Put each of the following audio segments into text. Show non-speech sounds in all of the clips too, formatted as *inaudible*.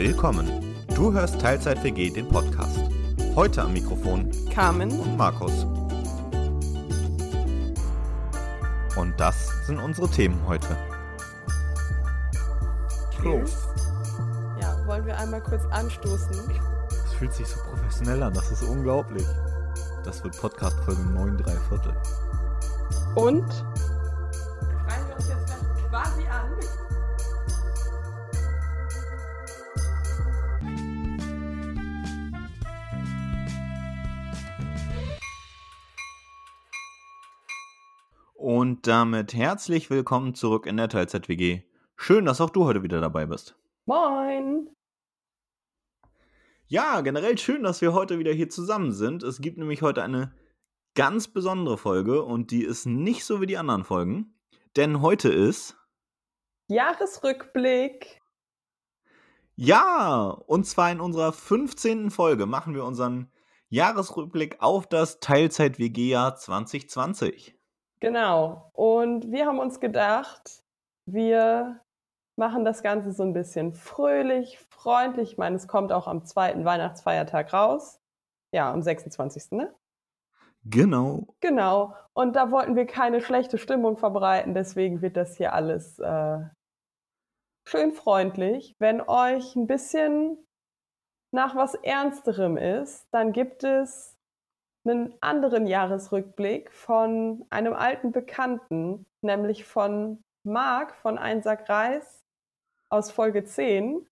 Willkommen. Du hörst Teilzeit WG, den Podcast. Heute am Mikrofon Carmen und Markus. Und das sind unsere Themen heute. Cheers. Ja, wollen wir einmal kurz anstoßen? Es fühlt sich so professionell an, das ist unglaublich. Das wird Podcast Folge 9 3 Viertel. Und? Schreien wir uns jetzt quasi an. Und damit herzlich willkommen zurück in der Teilzeit WG. Schön, dass auch du heute wieder dabei bist. Moin! Ja, generell schön, dass wir heute wieder hier zusammen sind. Es gibt nämlich heute eine ganz besondere Folge und die ist nicht so wie die anderen Folgen. Denn heute ist. Jahresrückblick. Ja, und zwar in unserer 15. Folge machen wir unseren Jahresrückblick auf das Teilzeit-WG-Jahr 2020. Genau. Und wir haben uns gedacht, wir machen das Ganze so ein bisschen fröhlich, freundlich. Ich meine, es kommt auch am zweiten Weihnachtsfeiertag raus. Ja, am 26. Ne? Genau. Genau. Und da wollten wir keine schlechte Stimmung verbreiten. Deswegen wird das hier alles äh, schön freundlich. Wenn euch ein bisschen nach was Ernsterem ist, dann gibt es einen anderen Jahresrückblick von einem alten Bekannten, nämlich von Marc von Einsack Reis aus Folge 10.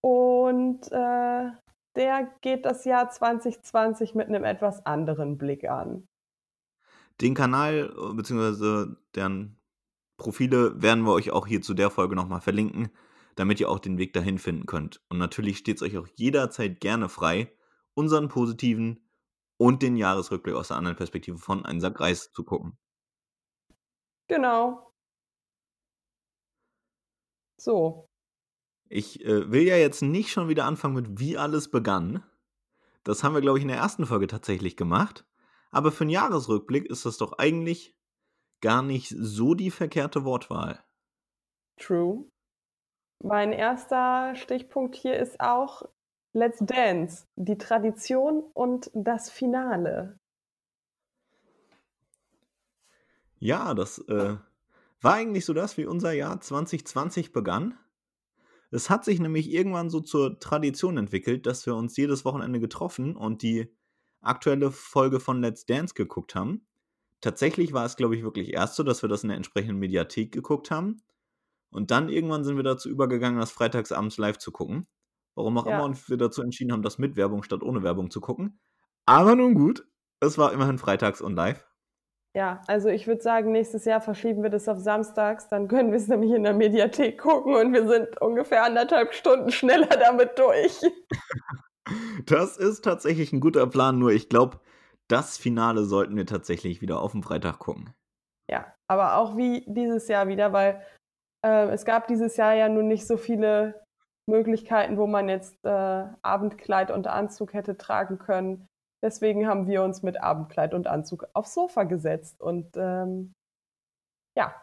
Und äh, der geht das Jahr 2020 mit einem etwas anderen Blick an. Den Kanal bzw. deren Profile werden wir euch auch hier zu der Folge nochmal verlinken, damit ihr auch den Weg dahin finden könnt. Und natürlich steht es euch auch jederzeit gerne frei, unseren positiven und den Jahresrückblick aus der anderen Perspektive von Einsack Reis zu gucken. Genau. So. Ich äh, will ja jetzt nicht schon wieder anfangen mit wie alles begann. Das haben wir, glaube ich, in der ersten Folge tatsächlich gemacht. Aber für einen Jahresrückblick ist das doch eigentlich gar nicht so die verkehrte Wortwahl. True. Mein erster Stichpunkt hier ist auch Let's Dance, die Tradition und das Finale. Ja, das äh, war eigentlich so das, wie unser Jahr 2020 begann. Es hat sich nämlich irgendwann so zur Tradition entwickelt, dass wir uns jedes Wochenende getroffen und die aktuelle Folge von Let's Dance geguckt haben. Tatsächlich war es, glaube ich, wirklich erst so, dass wir das in der entsprechenden Mediathek geguckt haben. Und dann irgendwann sind wir dazu übergegangen, das freitagsabends live zu gucken. Warum auch ja. immer und wir dazu entschieden haben, das mit Werbung statt ohne Werbung zu gucken. Aber nun gut, es war immerhin freitags und live. Ja, also ich würde sagen, nächstes Jahr verschieben wir das auf samstags, dann können wir es nämlich in der Mediathek gucken und wir sind ungefähr anderthalb Stunden schneller damit durch. *laughs* Das ist tatsächlich ein guter Plan, nur ich glaube, das Finale sollten wir tatsächlich wieder auf dem Freitag gucken. Ja, aber auch wie dieses Jahr wieder, weil äh, es gab dieses Jahr ja nun nicht so viele Möglichkeiten, wo man jetzt äh, Abendkleid und Anzug hätte tragen können. Deswegen haben wir uns mit Abendkleid und Anzug aufs Sofa gesetzt. Und ähm, ja,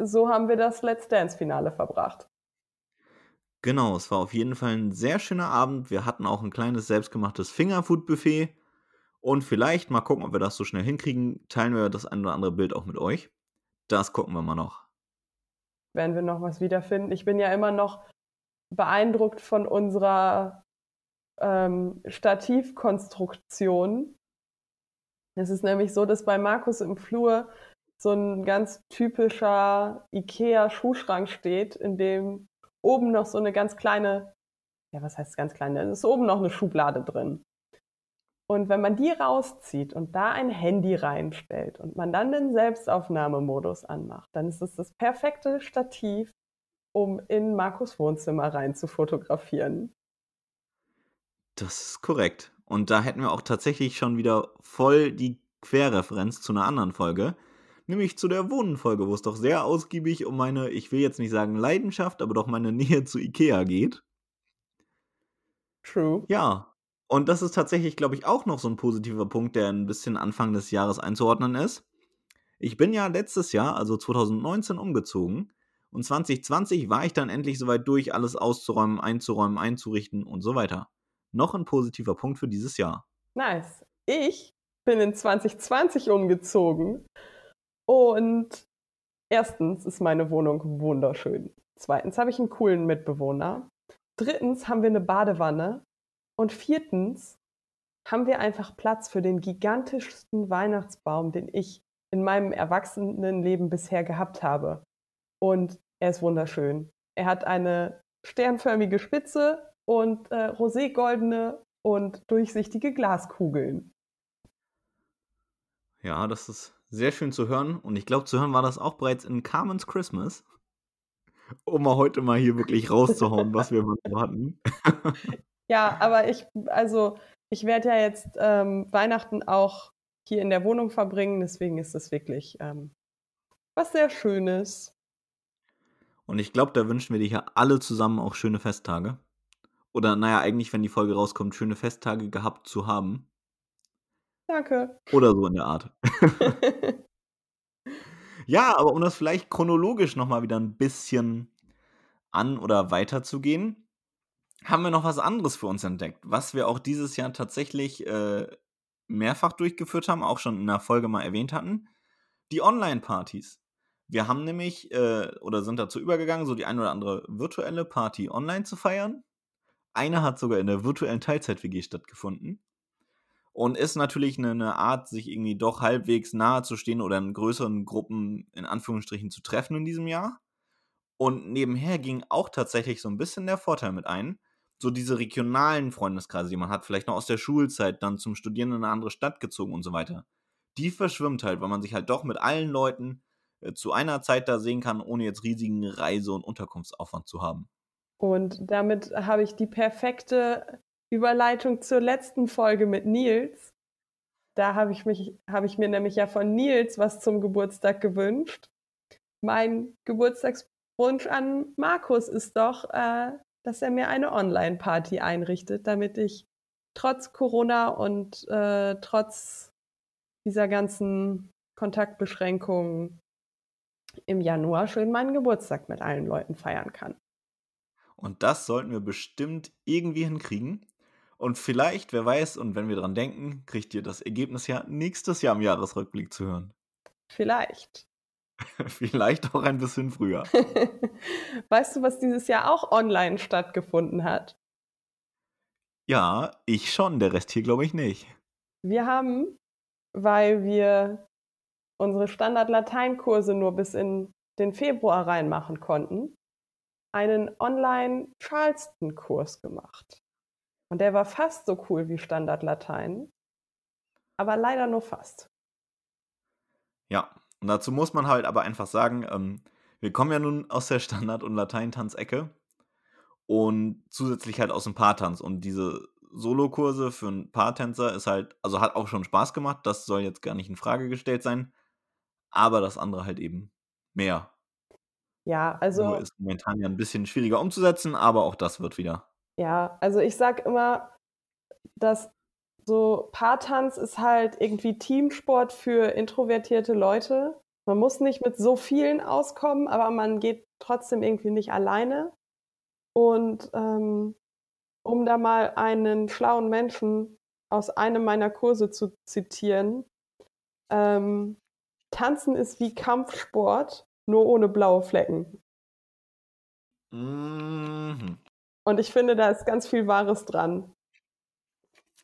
so haben wir das Let's Dance-Finale verbracht. Genau, es war auf jeden Fall ein sehr schöner Abend. Wir hatten auch ein kleines selbstgemachtes Fingerfood-Buffet. Und vielleicht mal gucken, ob wir das so schnell hinkriegen. Teilen wir das ein oder andere Bild auch mit euch. Das gucken wir mal noch werden wir noch was wiederfinden. Ich bin ja immer noch beeindruckt von unserer ähm, Stativkonstruktion. Es ist nämlich so, dass bei Markus im Flur so ein ganz typischer IKEA-Schuhschrank steht, in dem oben noch so eine ganz kleine, ja, was heißt ganz kleine? Es ist oben noch eine Schublade drin. Und wenn man die rauszieht und da ein Handy reinstellt und man dann den Selbstaufnahmemodus anmacht, dann ist es das perfekte Stativ, um in Markus Wohnzimmer rein zu fotografieren. Das ist korrekt. Und da hätten wir auch tatsächlich schon wieder voll die Querreferenz zu einer anderen Folge, nämlich zu der Wohnenfolge, wo es doch sehr ausgiebig um meine, ich will jetzt nicht sagen Leidenschaft, aber doch meine *laughs* Nähe zu Ikea geht. True. Ja, Und das ist tatsächlich, glaube ich, auch noch so ein positiver Punkt, der ein bisschen Anfang des Jahres einzuordnen ist. Ich bin ja letztes Jahr, also 2019, umgezogen. Und 2020 war ich dann endlich soweit durch, alles auszuräumen, einzuräumen, einzurichten und so weiter. Noch ein positiver Punkt für dieses Jahr. Nice. Ich bin in 2020 umgezogen und erstens ist meine Wohnung wunderschön. Zweitens habe ich einen coolen Mitbewohner. Drittens haben wir eine Badewanne. Und viertens haben wir einfach Platz für den gigantischsten Weihnachtsbaum, den ich in meinem Erwachsenenleben bisher gehabt habe. Und er ist wunderschön. Er hat eine sternförmige Spitze und äh, roségoldene und durchsichtige Glaskugeln. Ja, das ist sehr schön zu hören. Und ich glaube, zu hören war das auch bereits in Carmen's Christmas. Um mal heute mal hier wirklich rauszuhauen, was wir so hatten. *laughs* ja, aber ich, also, ich werde ja jetzt ähm, Weihnachten auch hier in der Wohnung verbringen. Deswegen ist es wirklich ähm, was sehr Schönes. Und ich glaube, da wünschen wir dir ja alle zusammen auch schöne Festtage. Oder naja, eigentlich, wenn die Folge rauskommt, schöne Festtage gehabt zu haben. Danke. Oder so in der Art. *laughs* ja, aber um das vielleicht chronologisch nochmal wieder ein bisschen an- oder weiterzugehen, haben wir noch was anderes für uns entdeckt, was wir auch dieses Jahr tatsächlich äh, mehrfach durchgeführt haben, auch schon in der Folge mal erwähnt hatten. Die Online-Partys. Wir haben nämlich äh, oder sind dazu übergegangen, so die ein oder andere virtuelle Party online zu feiern. Eine hat sogar in der virtuellen Teilzeit-WG stattgefunden. Und ist natürlich eine, eine, Art, sich irgendwie doch halbwegs nahe zu stehen oder in größeren Gruppen in Anführungsstrichen zu treffen in diesem Jahr. Und nebenher ging auch tatsächlich so ein bisschen der Vorteil mit ein. So diese regionalen Freundeskreise, die man hat, vielleicht noch aus der Schulzeit, dann zum Studieren in eine andere Stadt gezogen und so weiter. Die verschwimmt halt, weil man sich halt doch mit allen Leuten äh, zu einer Zeit da sehen kann, ohne jetzt riesigen Reise- und Unterkunftsaufwand zu haben. Und damit habe ich die perfekte Überleitung zur letzten Folge mit Nils. Da habe ich, mich, habe ich mir nämlich ja von Nils was zum Geburtstag gewünscht. Mein Geburtstagswunsch an Markus ist doch, äh, dass er mir eine Online-Party einrichtet, damit ich trotz Corona und äh, trotz dieser ganzen Kontaktbeschränkungen im Januar schön meinen Geburtstag mit allen Leuten feiern kann. Und das sollten wir bestimmt irgendwie hinkriegen. Und vielleicht, wer weiß, und wenn wir dran denken, kriegt ihr das Ergebnis ja nächstes Jahr im Jahresrückblick zu hören. Vielleicht. *laughs* vielleicht auch ein bisschen früher. *laughs* weißt du, was dieses Jahr auch online stattgefunden hat? Ja, ich schon, der Rest hier glaube ich nicht. Wir haben, weil wir unsere Standard-Lateinkurse nur bis in den Februar reinmachen konnten, einen Online-Charleston-Kurs gemacht. Und der war fast so cool wie Standard-Latein, aber leider nur fast. Ja, und dazu muss man halt aber einfach sagen, ähm, wir kommen ja nun aus der Standard- und Lateintanzecke und zusätzlich halt aus dem Paartanz. Und diese Solokurse für einen Paartänzer ist halt, also hat auch schon Spaß gemacht, das soll jetzt gar nicht in Frage gestellt sein, aber das andere halt eben mehr. Ja, also. Nur ist momentan ja ein bisschen schwieriger umzusetzen, aber auch das wird wieder. Ja, also ich sag immer, dass so Paartanz ist halt irgendwie Teamsport für introvertierte Leute. Man muss nicht mit so vielen auskommen, aber man geht trotzdem irgendwie nicht alleine. Und ähm, um da mal einen schlauen Menschen aus einem meiner Kurse zu zitieren, ähm, Tanzen ist wie Kampfsport, nur ohne blaue Flecken. Mhm. Und ich finde, da ist ganz viel Wahres dran.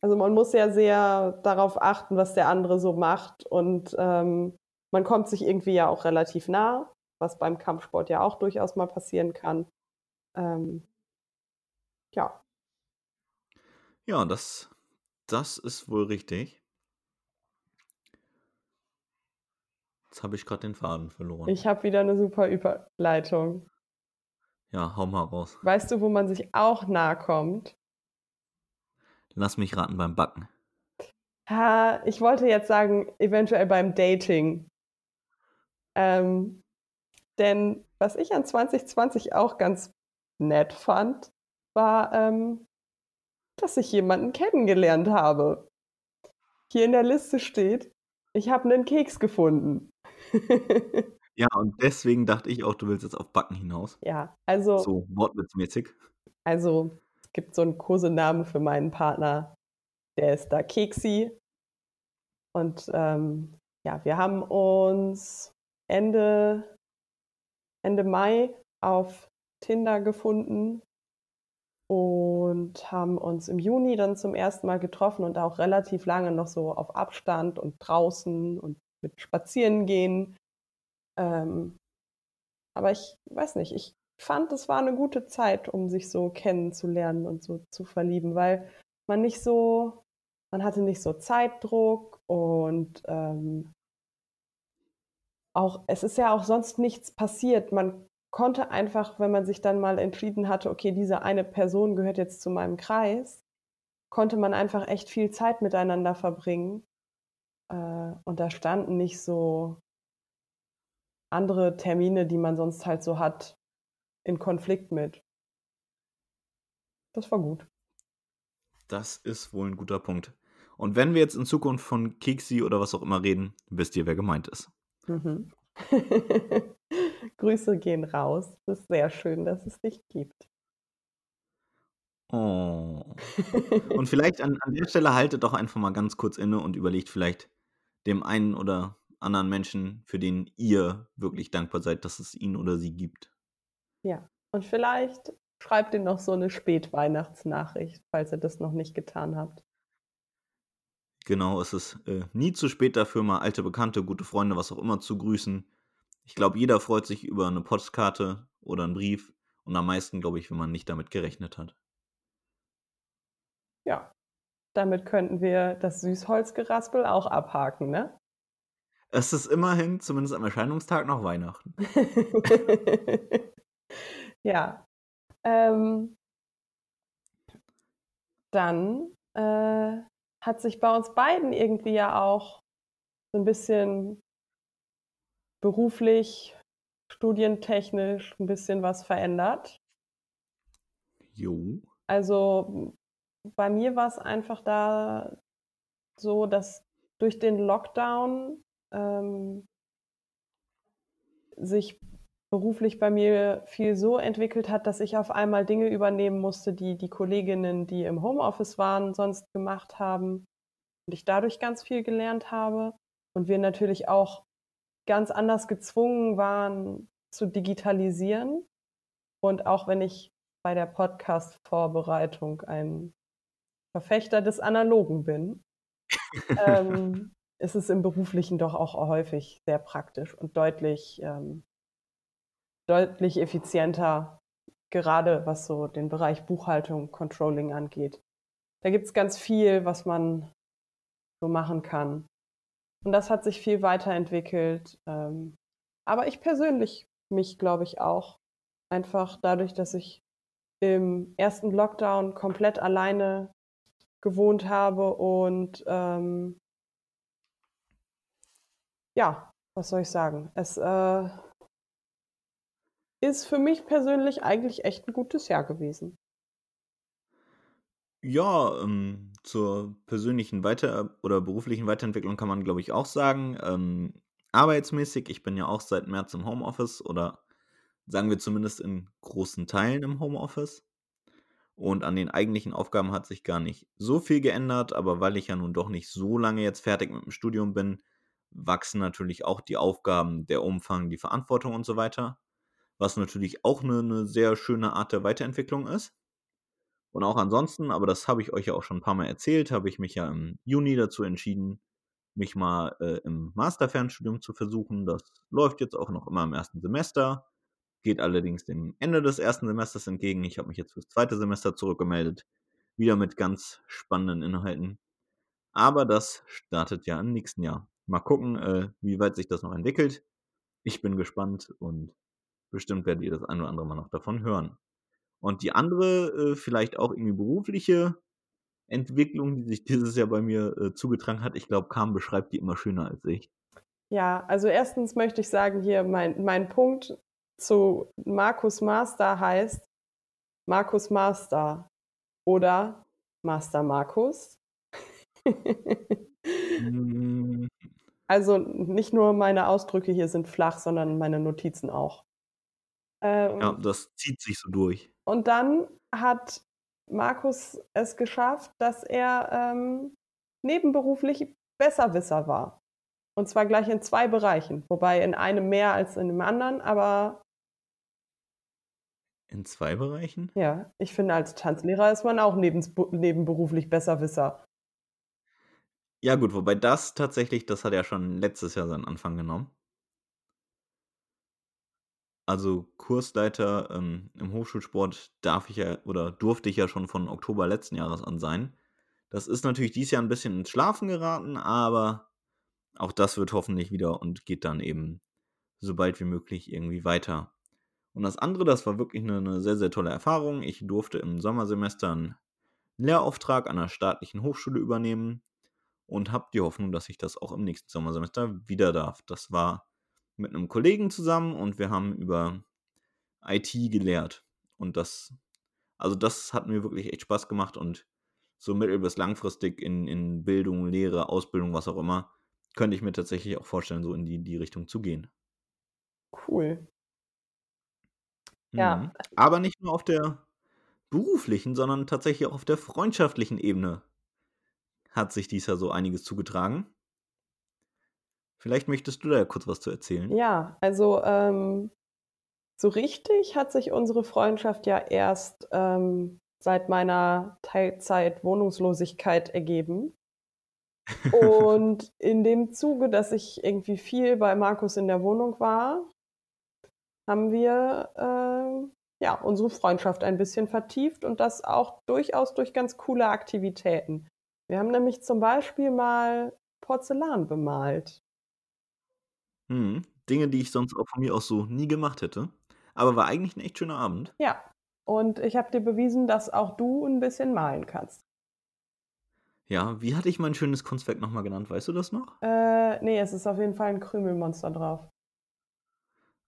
Also man muss ja sehr darauf achten, was der andere so macht. Und ähm, man kommt sich irgendwie ja auch relativ nah, was beim Kampfsport ja auch durchaus mal passieren kann. Ähm, ja. Ja, das, das ist wohl richtig. Jetzt habe ich gerade den Faden verloren. Ich habe wieder eine super Überleitung. Ja, hau mal raus. Weißt du, wo man sich auch nahe kommt? Lass mich raten beim Backen. Ha, ich wollte jetzt sagen, eventuell beim Dating. Ähm, denn was ich an 2020 auch ganz nett fand, war ähm, dass ich jemanden kennengelernt habe. Hier in der Liste steht, ich habe einen Keks gefunden. *laughs* Ja, und deswegen dachte ich auch, du willst jetzt auf Backen hinaus. Ja, also, So wortwitzmäßig. also es gibt so einen Kosenamen für meinen Partner, der ist da Keksi. Und ähm, ja, wir haben uns Ende, Ende Mai auf Tinder gefunden und haben uns im Juni dann zum ersten Mal getroffen und auch relativ lange noch so auf Abstand und draußen und mit Spazieren gehen. Ähm, aber ich weiß nicht, ich fand, es war eine gute Zeit, um sich so kennenzulernen und so zu verlieben, weil man nicht so, man hatte nicht so Zeitdruck und ähm, auch, es ist ja auch sonst nichts passiert. Man konnte einfach, wenn man sich dann mal entschieden hatte, okay, diese eine Person gehört jetzt zu meinem Kreis, konnte man einfach echt viel Zeit miteinander verbringen. Äh, und da standen nicht so andere Termine, die man sonst halt so hat, in Konflikt mit. Das war gut. Das ist wohl ein guter Punkt. Und wenn wir jetzt in Zukunft von Keksi oder was auch immer reden, wisst ihr, wer gemeint ist. Mhm. *laughs* Grüße gehen raus. Es ist sehr schön, dass es dich gibt. Oh. *laughs* Und vielleicht an, an der Stelle haltet doch einfach mal ganz kurz inne und überlegt vielleicht dem einen oder anderen Menschen, für den ihr wirklich dankbar seid, dass es ihn oder sie gibt. Ja, und vielleicht schreibt ihr noch so eine Spätweihnachtsnachricht, falls ihr das noch nicht getan habt. Genau, es ist äh, nie zu spät dafür, mal alte Bekannte, gute Freunde, was auch immer zu grüßen. Ich glaube, jeder freut sich über eine Postkarte oder einen Brief und am meisten, glaube ich, wenn man nicht damit gerechnet hat. Ja, damit könnten wir das Süßholzgeraspel auch abhaken, ne? Es ist immerhin, zumindest am Erscheinungstag, noch Weihnachten. *laughs* ja. Ähm, dann äh, hat sich bei uns beiden irgendwie ja auch so ein bisschen beruflich, studientechnisch ein bisschen was verändert. Jo. Also bei mir war es einfach da so, dass durch den Lockdown ähm, sich beruflich bei mir viel so entwickelt hat, dass ich auf einmal Dinge übernehmen musste, die die Kolleginnen, die im Homeoffice waren, sonst gemacht haben. Und ich dadurch ganz viel gelernt habe. Und wir natürlich auch ganz anders gezwungen waren zu digitalisieren. Und auch wenn ich bei der Podcast-Vorbereitung ein Verfechter des Analogen bin, ähm, ist es im Beruflichen doch auch häufig sehr praktisch und deutlich, ähm, deutlich effizienter, gerade was so den Bereich Buchhaltung, Controlling angeht. Da gibt es ganz viel, was man so machen kann. Und das hat sich viel weiterentwickelt. Ähm, aber ich persönlich mich, glaube ich, auch einfach dadurch, dass ich im ersten Lockdown komplett alleine gewohnt habe und ähm, ja, was soll ich sagen? Es äh, ist für mich persönlich eigentlich echt ein gutes Jahr gewesen. Ja, ähm, zur persönlichen Weiter- oder beruflichen Weiterentwicklung kann man, glaube ich, auch sagen. Ähm, arbeitsmäßig, ich bin ja auch seit März im Homeoffice oder sagen wir zumindest in großen Teilen im Homeoffice. Und an den eigentlichen Aufgaben hat sich gar nicht so viel geändert, aber weil ich ja nun doch nicht so lange jetzt fertig mit dem Studium bin, wachsen natürlich auch die Aufgaben, der Umfang, die Verantwortung und so weiter. Was natürlich auch eine, eine sehr schöne Art der Weiterentwicklung ist. Und auch ansonsten, aber das habe ich euch ja auch schon ein paar Mal erzählt, habe ich mich ja im Juni dazu entschieden, mich mal äh, im Masterfernstudium zu versuchen. Das läuft jetzt auch noch immer im ersten Semester, geht allerdings dem Ende des ersten Semesters entgegen. Ich habe mich jetzt fürs zweite Semester zurückgemeldet, wieder mit ganz spannenden Inhalten. Aber das startet ja im nächsten Jahr. Mal gucken, äh, wie weit sich das noch entwickelt. Ich bin gespannt und bestimmt werdet ihr das ein oder andere Mal noch davon hören. Und die andere, äh, vielleicht auch irgendwie berufliche Entwicklung, die sich dieses Jahr bei mir äh, zugetragen hat, ich glaube, Kam beschreibt die immer schöner als ich. Ja, also erstens möchte ich sagen, hier mein, mein Punkt zu Markus Master heißt Markus Master oder Master Markus. Hm. Also nicht nur meine Ausdrücke hier sind flach, sondern meine Notizen auch. Ähm, Ja, das zieht sich so durch. Und dann hat Markus es geschafft, dass er ähm, nebenberuflich Besserwisser war. Und zwar gleich in zwei Bereichen, wobei in einem mehr als in dem anderen, aber In zwei Bereichen? ja, ich finde, als Tanzlehrer ist man auch nebensbu nebenberuflich Besserwisser. Ja gut, wobei das tatsächlich, das hat ja schon letztes Jahr seinen Anfang genommen. Also Kursleiter ähm, im Hochschulsport darf ich ja oder durfte ich ja schon von Oktober letzten Jahres an sein. Das ist natürlich dieses Jahr ein bisschen ins Schlafen geraten, aber auch das wird hoffentlich wieder und geht dann eben so bald wie möglich irgendwie weiter. Und das andere, das war wirklich eine, eine sehr, sehr tolle Erfahrung. Ich durfte im Sommersemester einen Lehrauftrag an einer staatlichen Hochschule übernehmen und habe die Hoffnung, dass ich das auch im nächsten Sommersemester wieder darf. Das war mit einem Kollegen zusammen und wir haben über IT gelehrt. Und das, also das hat mir wirklich echt Spaß gemacht und so mittel- bis langfristig in, in Bildung, Lehre, Ausbildung, was auch immer, könnte ich mir tatsächlich auch vorstellen, so in die, die Richtung zu gehen. Cool. Ja. Mhm. Aber nicht nur auf der beruflichen, sondern tatsächlich auch auf der freundschaftlichen Ebene hat sich dies Jahr so einiges zugetragen. Vielleicht möchtest du da ja kurz was zu erzählen. Ja, also ähm, so richtig hat sich unsere Freundschaft ja erst ähm, seit meiner Teilzeit-Wohnungslosigkeit ergeben. *laughs* Und in dem Zuge, dass ich irgendwie viel bei Markus in der Wohnung war, haben wir äh, ja unsere Freundschaft ein bisschen vertieft und das auch durchaus durch ganz coole Aktivitäten. Wir haben nämlich zum Beispiel mal Porzellan bemalt. Mhm. Dinge, die ich sonst auch von mir aus so nie gemacht hätte. Aber war eigentlich ein echt schöner Abend. Ja, und ich habe dir bewiesen, dass auch du ein bisschen malen kannst. Ja, wie hatte ich mein schönes Kunstwerk nochmal genannt? Weißt du das noch? Äh, nee, es ist auf jeden Fall ein Krümelmonster drauf.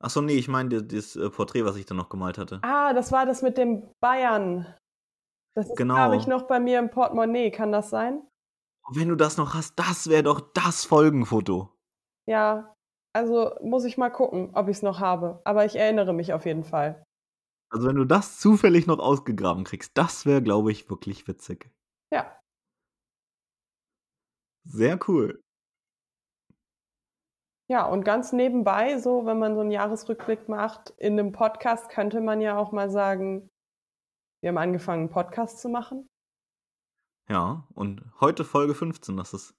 Achso, nee, ich meine das äh, Porträt, was ich da noch gemalt hatte. Ah, das war das mit dem Bayern. Das Genau. glaube ich, noch bei mir im Portemonnaie. Kann das sein? Wenn du das noch hast, das wäre doch das Folgenfoto. Ja, also muss ich mal gucken, ob ich es noch habe. Aber ich erinnere mich auf jeden Fall. Also wenn du das zufällig noch ausgegraben kriegst, das wäre, glaube ich, wirklich witzig. Ja, Sehr cool. Ja, und ganz nebenbei, so, wenn man so einen Jahresrückblick macht, in einem Podcast könnte man ja auch mal sagen, wir haben angefangen, einen Podcast zu machen. Ja, und heute Folge 15, das ist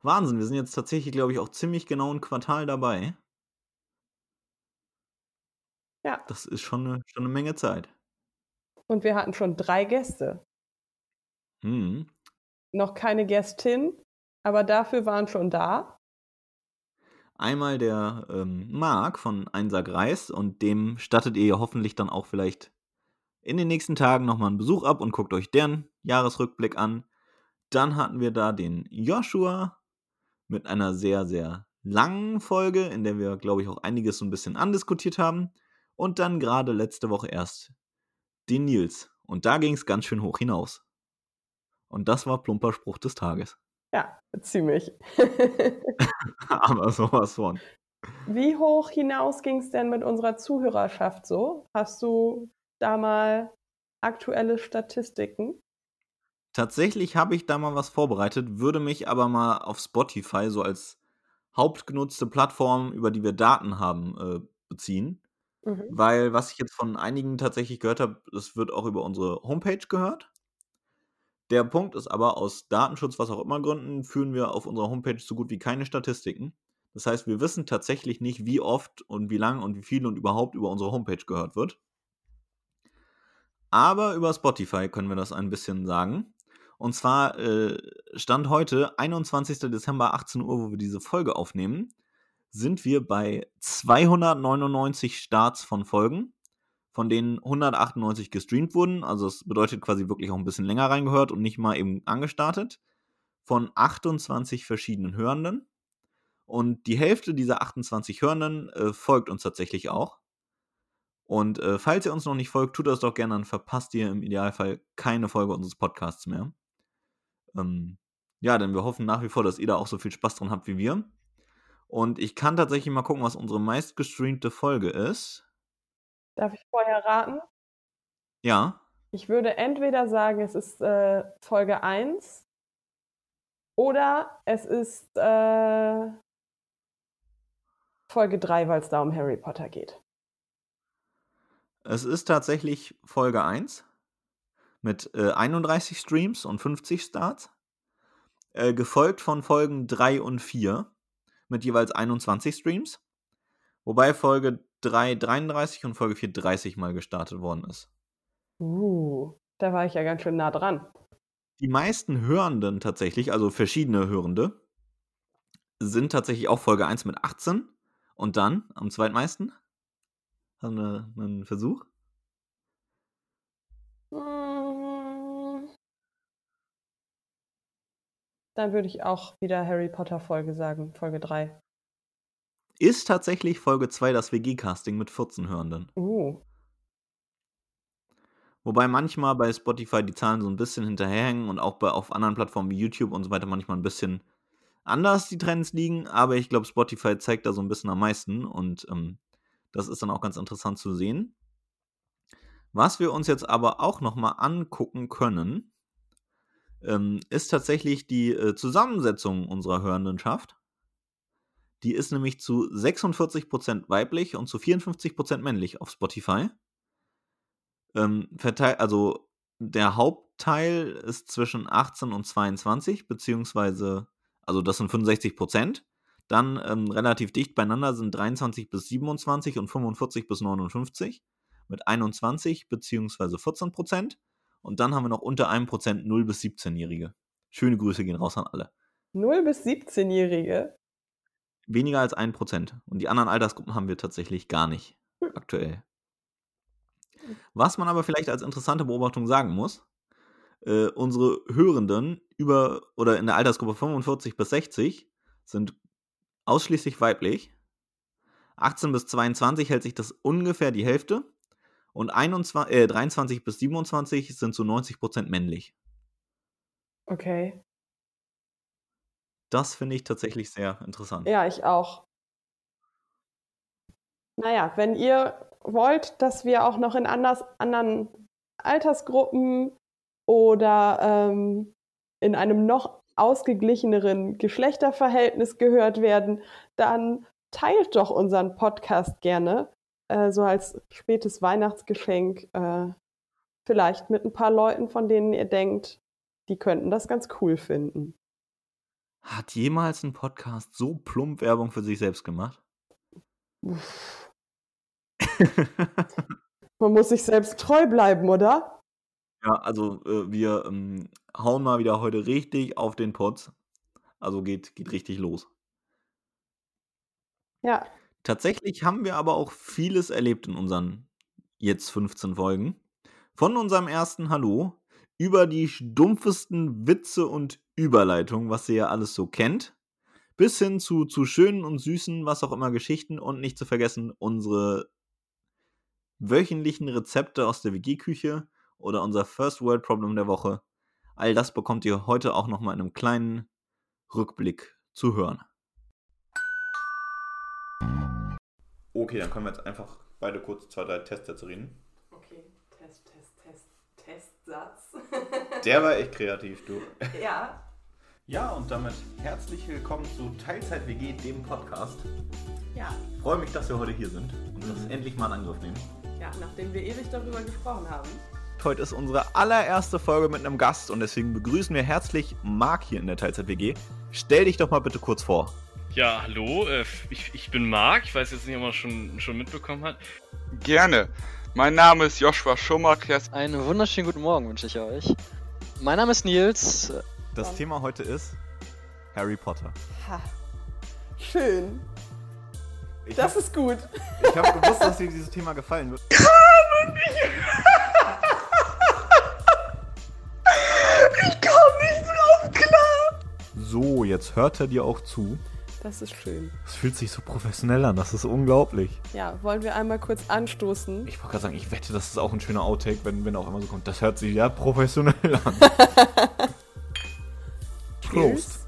Wahnsinn. Wir sind jetzt tatsächlich, glaube ich, auch ziemlich genau ein Quartal dabei. Ja, Das ist schon eine, schon eine Menge Zeit. und wir hatten schon drei Gäste. Hm. Noch keine Gästin, aber dafür waren schon da. Einmal der ähm, Marc von Einsack Reis und dem stattet ihr hoffentlich dann auch vielleicht in den nächsten Tagen nochmal einen Besuch ab und guckt euch deren Jahresrückblick an. Dann hatten wir da den Joshua mit einer sehr, sehr langen Folge, in der wir, glaube ich, auch einiges so ein bisschen andiskutiert haben. Und dann gerade letzte Woche erst den Nils. Und da ging es ganz schön hoch hinaus. Und das war plumper Spruch des Tages. Ja, ziemlich. *laughs* Aber sowas von. Wie hoch hinaus ging es denn mit unserer Zuhörerschaft so? Hast du da mal aktuelle Statistiken? Tatsächlich habe ich da mal was vorbereitet, würde mich aber mal auf Spotify so als hauptgenutzte Plattform, über die wir Daten haben, äh, beziehen. Mhm. Weil was ich jetzt von einigen tatsächlich gehört habe, es wird auch über unsere Homepage gehört. Der Punkt ist aber, aus Datenschutz, was auch immer Gründen, führen wir auf unserer Homepage so gut wie keine Statistiken. Das heißt, wir wissen tatsächlich nicht, wie oft und wie lang und wie viel und überhaupt über unsere Homepage gehört wird. Aber über Spotify können wir das ein bisschen sagen. Und zwar äh, Stand heute, 21. Dezember, 18 Uhr, wo wir diese Folge aufnehmen, sind wir bei 299 Starts von Folgen, von denen 198 gestreamt wurden. Also es bedeutet quasi wirklich auch ein bisschen länger reingehört und nicht mal eben angestartet. Von 28 verschiedenen Hörenden. Und die Hälfte dieser 28 Hörenden äh, folgt uns tatsächlich auch. Und äh, falls ihr uns noch nicht folgt, tut das doch gerne, dann verpasst ihr im Idealfall keine Folge unseres Podcasts mehr. Ähm, ja, denn wir hoffen nach wie vor, dass ihr da auch so viel Spaß dran habt wie wir. Und ich kann tatsächlich mal gucken, was unsere meistgestreamte Folge ist. Darf ich vorher raten? Ja. Ich würde entweder sagen, es ist äh, Folge 1 oder es ist äh, Folge 3, weil es da um Harry Potter geht. Es ist tatsächlich Folge 1 mit äh, 31 Streams und 50 Starts. Äh, gefolgt von Folgen 3 und 4 mit jeweils 21 Streams. Wobei Folge 3 33 und Folge 4 30 mal gestartet worden ist. Uh, da war ich ja ganz schön nah dran. Die meisten Hörenden tatsächlich, also verschiedene Hörende, sind tatsächlich auch Folge 1 mit 18 und dann am zweitmeisten. Haben wir einen Versuch? Dann würde ich auch wieder Harry Potter Folge sagen, Folge 3. Ist tatsächlich Folge 2 das WG-Casting mit 14 Hörenden. Uh. Wobei manchmal bei Spotify die Zahlen so ein bisschen hinterherhängen und auch bei, auf anderen Plattformen wie YouTube und so weiter manchmal ein bisschen anders die Trends liegen. Aber ich glaube, Spotify zeigt da so ein bisschen am meisten und ähm, das ist dann auch ganz interessant zu sehen. Was wir uns jetzt aber auch nochmal angucken können, ähm, ist tatsächlich die äh, Zusammensetzung unserer Hörendenschaft. Die ist nämlich zu 46% weiblich und zu 54% männlich auf Spotify. Ähm, verteilt, also der Hauptteil ist zwischen 18 und 22, beziehungsweise, also das sind 65 Prozent. Dann ähm, relativ dicht beieinander sind 23 bis 27 und 45 bis 59 mit 21 beziehungsweise 14 Prozent. Und dann haben wir noch unter einem Prozent 0 bis 17-Jährige. Schöne Grüße gehen raus an alle. 0 bis 17-Jährige? Weniger als 1 Prozent. Und die anderen Altersgruppen haben wir tatsächlich gar nicht aktuell. Was man aber vielleicht als interessante Beobachtung sagen muss, äh, unsere Hörenden über oder in der Altersgruppe 45 bis 60 sind ausschließlich weiblich. 18 bis 22 hält sich das ungefähr die Hälfte. Und 21, äh, 23 bis 27 sind zu 90% männlich. Okay. Das finde ich tatsächlich sehr interessant. Ja, ich auch. Naja, wenn ihr wollt, dass wir auch noch in anders, anderen Altersgruppen oder ähm, in einem noch ausgeglicheneren Geschlechterverhältnis gehört werden, dann teilt doch unseren Podcast gerne, äh, so als spätes Weihnachtsgeschenk, äh, vielleicht mit ein paar Leuten, von denen ihr denkt, die könnten das ganz cool finden. Hat jemals ein Podcast so plump Werbung für sich selbst gemacht? *laughs* Man muss sich selbst treu bleiben, oder? Ja, also äh, wir ähm, hauen mal wieder heute richtig auf den Putz. Also geht, geht richtig los. Ja. Tatsächlich haben wir aber auch vieles erlebt in unseren jetzt 15 Folgen. Von unserem ersten Hallo über die stumpfesten Witze und Überleitungen, was ihr ja alles so kennt, bis hin zu, zu schönen und süßen, was auch immer Geschichten und nicht zu vergessen unsere wöchentlichen Rezepte aus der WG-Küche oder unser First World Problem der Woche. All das bekommt ihr heute auch nochmal in einem kleinen Rückblick zu hören. Okay, dann können wir jetzt einfach beide kurz zwei, drei Testsätze reden. Okay, Test, Test, Test, Testsatz. Der war echt *laughs* kreativ, du. Ja. Ja, und damit herzlich willkommen zu Teilzeit WG, dem Podcast. Ja. Ich freue mich, dass wir heute hier sind und das endlich mal in Angriff nehmen. Ja, nachdem wir ewig darüber gesprochen haben. Heute ist unsere allererste Folge mit einem Gast und deswegen begrüßen wir herzlich Marc hier in der Teilzeit WG. Stell dich doch mal bitte kurz vor. Ja, hallo, äh, ich, ich bin Marc. Ich weiß jetzt nicht, ob man schon, schon mitbekommen hat. Gerne. Mein Name ist Joshua Schumacher. Einen wunderschönen guten Morgen wünsche ich euch. Mein Name ist Nils. Das Thema heute ist Harry Potter. Ha. Schön. Ich Das hab, ist gut. ich habe gewusst, dass dir dieses Thema gefallen wird. *laughs* Ich komme nicht drauf klar. So, jetzt hört er dir auch zu. Das ist schön. Es fühlt sich so professionell an, das ist unglaublich. Ja, wollen wir einmal kurz anstoßen? Ich wollte gerade sagen, ich wette, das ist auch ein schöner Outtake, wenn, wenn auch immer so kommt. Das hört sich ja professionell an. *laughs* Prost.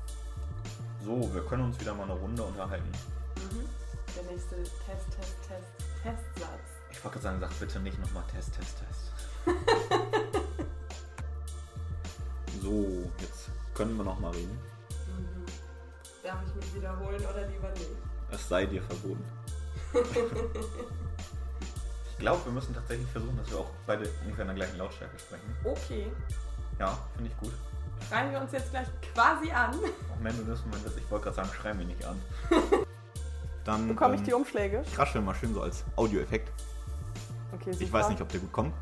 So, wir können uns wieder mal eine Runde unterhalten. Mhm. Der nächste Test, Test, Test, Testsatz. Ich wollte gerade sagen, sag bitte nicht nochmal Test, Test, Test. *laughs* so, jetzt können wir nochmal reden. Mhm. Darf ich mich wiederholen oder lieber nicht? Es sei dir verboten. *laughs* ich glaube, wir müssen tatsächlich versuchen, dass wir auch beide ungefähr in der gleichen Lautstärke sprechen. Okay. Ja, finde ich gut. Schreien wir uns jetzt gleich quasi an. Auch wenn du das Moment ich wollte gerade sagen, schrei mir nicht an. *laughs* Dann Bekomme ich ähm, die Umschläge? Ich raschel mal schön so als Audioeffekt. Okay, Ich weiß nicht, ob der gut kommt.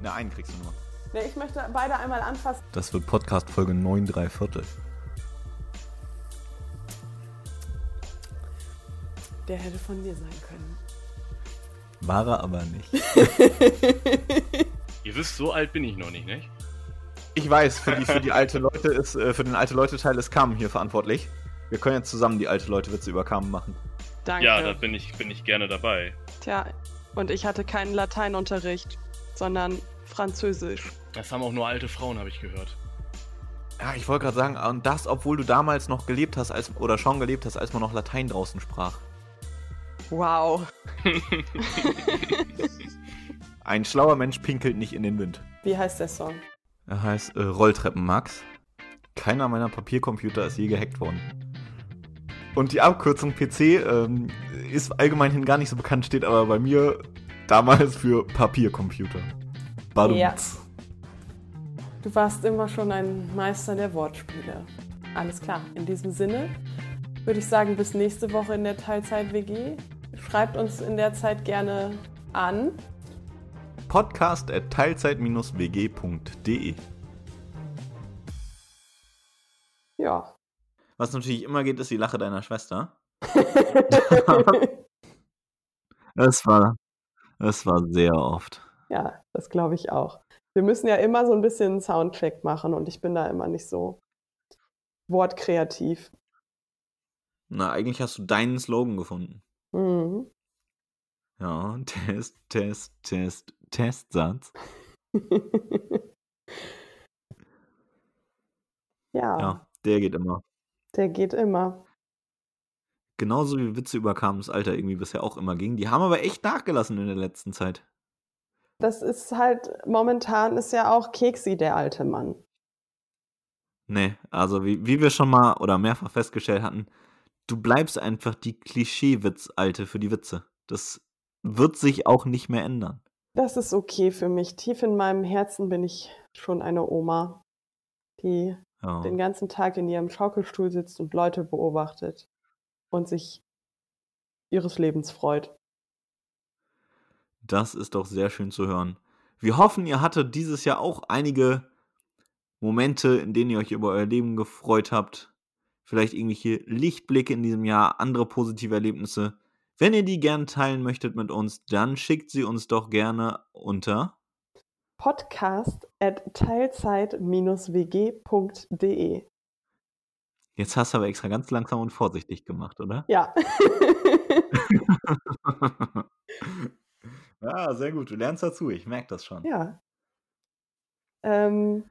Ne, einen kriegst du nur. Nee, ich möchte beide einmal anfassen. Das wird Podcast Folge 9 3 Viertel. Der hätte von mir sein können. War er aber nicht. *laughs* Ihr wisst, so alt bin ich noch nicht, nicht? Ich weiß, für die, für die alte Leute ist, äh, für den alte Leute-Teil ist Carmen hier verantwortlich. Wir können jetzt zusammen die alte Leute-Witze über Carmen machen. Danke. Ja, da bin ich, bin ich gerne dabei. Tja, und ich hatte keinen Lateinunterricht, sondern Französisch. Das haben auch nur alte Frauen, habe ich gehört. Ja, ich wollte gerade sagen, und das, obwohl du damals noch gelebt hast, als, oder schon gelebt hast, als man noch Latein draußen sprach. Wow. *laughs* Ein schlauer Mensch pinkelt nicht in den Wind. Wie heißt der Song? Er heißt äh, Rolltreppen Max. Keiner meiner Papiercomputer ist je gehackt worden. Und die Abkürzung PC ähm, ist allgemeinhin gar nicht so bekannt, steht aber bei mir damals für Papiercomputer. Badumts. Ja. Du warst immer schon ein Meister der Wortspiele. Alles klar. In diesem Sinne würde ich sagen, bis nächste Woche in der Teilzeit-WG. Schreibt uns in der Zeit gerne an. Podcast at teilzeit-wg.de. Ja. Was natürlich immer geht, ist die Lache deiner Schwester. *laughs* Es war, es war sehr oft. ja, das glaube ich auch. Wir müssen ja immer so ein bisschen einen Soundcheck machen und ich bin da immer nicht so wortkreativ. Na, eigentlich hast du deinen Slogan gefunden. Mhm. Ja, *laughs* Test, Test, Test, Testsatz. *laughs* ja, Ja, der geht immer. der geht immer. Genauso wie Witze über Carmens Alter irgendwie bisher auch immer ging. Die haben aber echt nachgelassen in der letzten Zeit. Das ist halt, momentan ist ja auch Keksi der alte Mann. Nee, also wie, wie wir schon mal oder mehrfach festgestellt hatten, du bleibst einfach die Klischee-Witz-Alte für die Witze. Das wird sich auch nicht mehr ändern. Das ist okay für mich. Tief in meinem Herzen bin ich schon eine Oma, die Ja. den ganzen Tag in ihrem Schaukelstuhl sitzt und Leute beobachtet und sich ihres Lebens freut. Das ist doch sehr schön zu hören. Wir hoffen, ihr hattet dieses Jahr auch einige Momente, in denen ihr euch über euer Leben gefreut habt. Vielleicht irgendwelche Lichtblicke in diesem Jahr, andere positive Erlebnisse. Wenn ihr die gern teilen möchtet mit uns, dann schickt sie uns doch gerne unter. Podcast at teilzeit-wg.de. Jetzt hast du aber extra ganz langsam und vorsichtig gemacht, oder? Ja. *laughs* ja, sehr gut. Du lernst dazu. Ich merke das schon. ja. Ähm,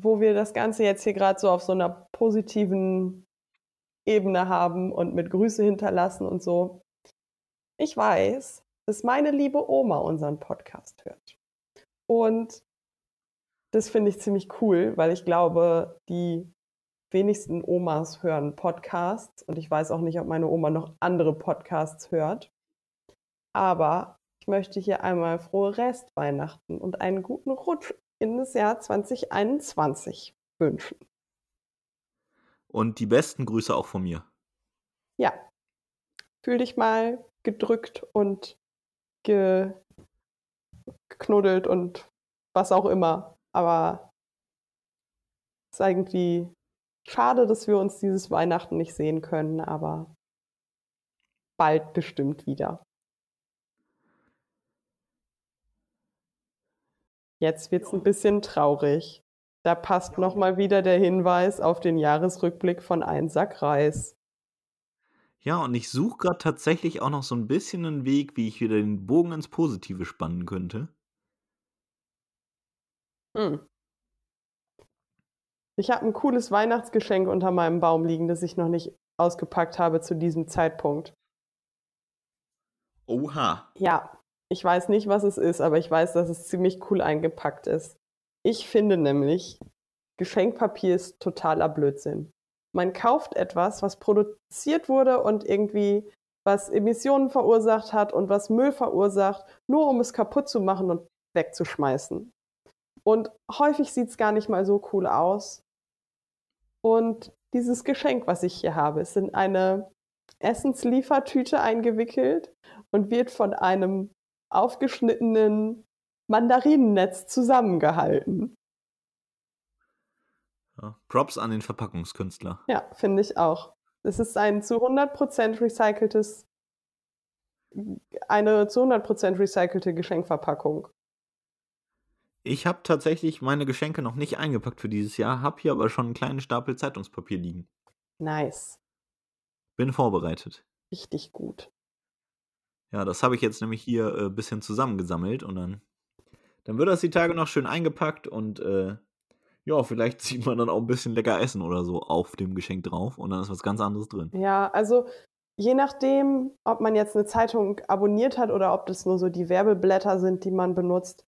wo wir das Ganze jetzt hier gerade so auf so einer positiven Ebene haben und mit Grüße hinterlassen und so. Ich weiß, dass meine liebe Oma unseren Podcast hört. Und das finde ich ziemlich cool, weil ich glaube, die wenigsten Omas hören Podcasts und ich weiß auch nicht, ob meine Oma noch andere Podcasts hört. Aber ich möchte hier einmal frohe Restweihnachten und einen guten Rutsch in das Jahr 2021 wünschen. Und die besten Grüße auch von mir. Ja, fühl dich mal gedrückt und ge geknuddelt und was auch immer. Aber es ist irgendwie schade, dass wir uns dieses Weihnachten nicht sehen können, aber bald bestimmt wieder. Jetzt wird's ein bisschen traurig. Da passt noch mal wieder der Hinweis auf den Jahresrückblick von Ein Sack Reis. Ja, und ich suche gerade tatsächlich auch noch so ein bisschen einen Weg, wie ich wieder den Bogen ins Positive spannen könnte. Hm. Ich habe ein cooles Weihnachtsgeschenk unter meinem Baum liegen, das ich noch nicht ausgepackt habe zu diesem Zeitpunkt. Oha. Ja, ich weiß nicht, was es ist, aber ich weiß, dass es ziemlich cool eingepackt ist. Ich finde nämlich, Geschenkpapier ist totaler Blödsinn. Man kauft etwas, was produziert wurde und irgendwie was Emissionen verursacht hat und was Müll verursacht, nur um es kaputt zu machen und wegzuschmeißen. Und häufig sieht es gar nicht mal so cool aus. Und dieses Geschenk, was ich hier habe, ist in eine Essensliefertüte eingewickelt und wird von einem aufgeschnittenen Mandarinennetz zusammengehalten. Ja, Props an den Verpackungskünstler. Ja, finde ich auch. Es ist ein zu 100% recyceltes, eine zu 100% recycelte Geschenkverpackung. Ich habe tatsächlich meine Geschenke noch nicht eingepackt für dieses Jahr, habe hier aber schon einen kleinen Stapel Zeitungspapier liegen. Nice. Bin vorbereitet. Richtig gut. Ja, das habe ich jetzt nämlich hier ein äh, bisschen zusammengesammelt und dann, dann wird das die Tage noch schön eingepackt und äh, ja, vielleicht *laughs* sieht man dann auch ein bisschen lecker Essen oder so auf dem Geschenk drauf und dann ist was ganz anderes drin. Ja, also je nachdem, ob man jetzt eine Zeitung abonniert hat oder ob das nur so die Werbeblätter sind, die man benutzt,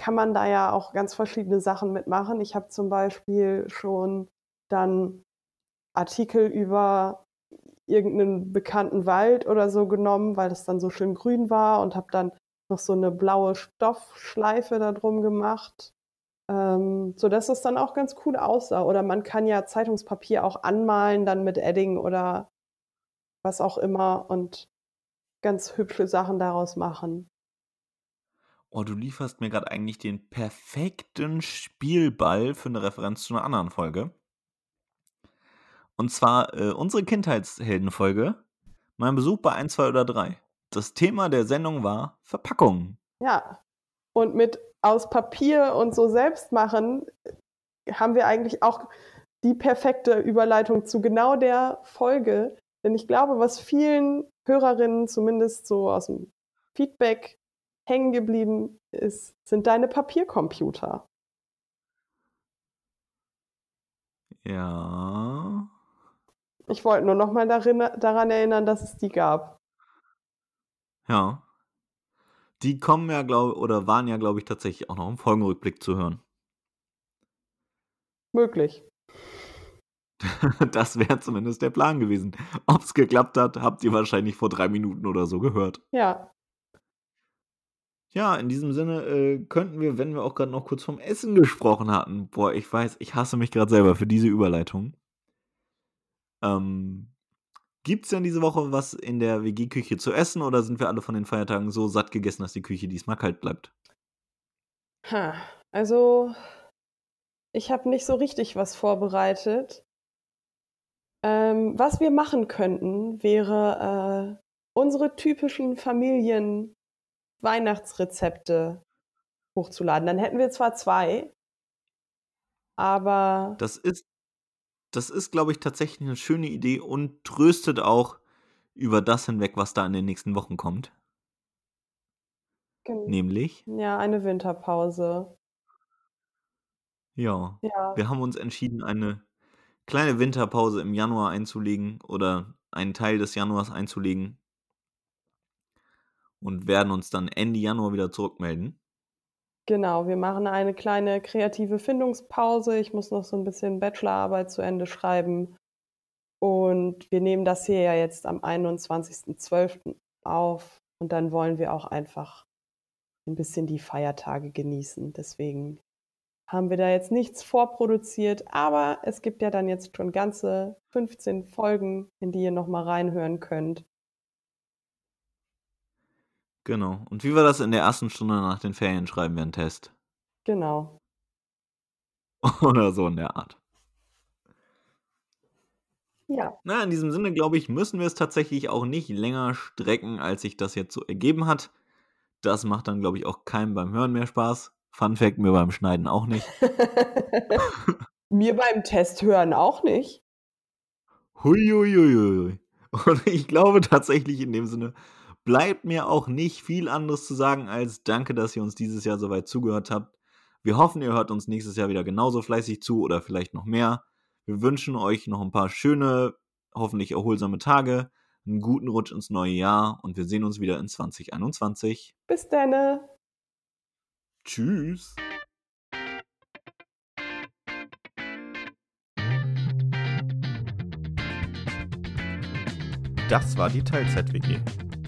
kann man da ja auch ganz verschiedene Sachen mitmachen. Ich habe zum Beispiel schon dann Artikel über irgendeinen bekannten Wald oder so genommen, weil es dann so schön grün war und habe dann noch so eine blaue Stoffschleife da drum gemacht ähm, sodass es dann auch ganz cool aussah. Oder man kann ja Zeitungspapier auch anmalen, dann mit Edding oder was auch immer und ganz hübsche Sachen daraus machen. Oh, du lieferst mir gerade eigentlich den perfekten Spielball für eine Referenz zu einer anderen Folge. Und zwar äh, unsere Kindheitsheldenfolge. Mein Besuch bei 1, 2 oder 3. Das Thema der Sendung war Verpackung. Ja. Und mit aus Papier und so selbst machen, haben wir eigentlich auch die perfekte Überleitung zu genau der Folge. Denn ich glaube, was vielen Hörerinnen zumindest so aus dem Feedback hängen geblieben ist, sind deine Papiercomputer. Ja. Ich wollte nur noch mal darin, daran erinnern, dass es die gab. Ja. Die kommen ja, glaube oder waren ja, glaube ich, tatsächlich auch noch im Folgenrückblick zu hören. Möglich. *laughs* das wäre zumindest der Plan gewesen. Ob es geklappt hat, habt ihr wahrscheinlich vor drei Minuten oder so gehört. Ja. Ja, in diesem Sinne äh, könnten wir, wenn wir auch gerade noch kurz vom Essen gesprochen hatten, boah, ich weiß, ich hasse mich gerade selber für diese Überleitung. Ähm, Gibt es denn diese Woche was in der WG-Küche zu essen oder sind wir alle von den Feiertagen so satt gegessen, dass die Küche diesmal kalt bleibt? Ha, also, ich habe nicht so richtig was vorbereitet. Ähm, was wir machen könnten, wäre äh, unsere typischen Familien-Weihnachtsrezepte hochzuladen. Dann hätten wir zwar zwei, aber. Das ist das ist, glaube ich, tatsächlich eine schöne Idee und tröstet auch über das hinweg, was da in den nächsten Wochen kommt. Genau. Nämlich? Ja, eine Winterpause. Ja. Ja. Wir haben uns entschieden, eine kleine Winterpause im Januar einzulegen oder einen Teil des Januars einzulegen und werden uns dann Ende Januar wieder zurückmelden. Genau, wir machen eine kleine kreative Findungspause. Ich muss noch so ein bisschen Bachelorarbeit zu Ende schreiben. Und wir nehmen das hier ja jetzt am 21.12. auf. Und dann wollen wir auch einfach ein bisschen die Feiertage genießen. Deswegen haben wir da jetzt nichts vorproduziert. Aber es gibt ja dann jetzt schon ganze 15 Folgen, in die ihr nochmal reinhören könnt. Genau. Und wie war das in der ersten Stunde nach den Ferien? Schreiben wir einen Test. Genau. *laughs* Oder so in der Art. Ja. Na, in diesem Sinne, glaube ich, müssen wir es tatsächlich auch nicht länger strecken, als sich das jetzt so ergeben hat. Das macht dann, glaube ich, auch keinem beim Hören mehr Spaß. Fun Fact, mir beim Schneiden auch nicht. *laughs* mir beim Test hören auch nicht. Huiuiuiui. Und ich glaube tatsächlich in dem Sinne, bleibt mir auch nicht viel anderes zu sagen als danke, dass ihr uns dieses Jahr soweit zugehört habt. Wir hoffen, ihr hört uns nächstes Jahr wieder genauso fleißig zu oder vielleicht noch mehr. Wir wünschen euch noch ein paar schöne, hoffentlich erholsame Tage, einen guten Rutsch ins neue Jahr und wir sehen uns wieder in 2021. Bis dann. Tschüss. Das war die Teilzeit-WG.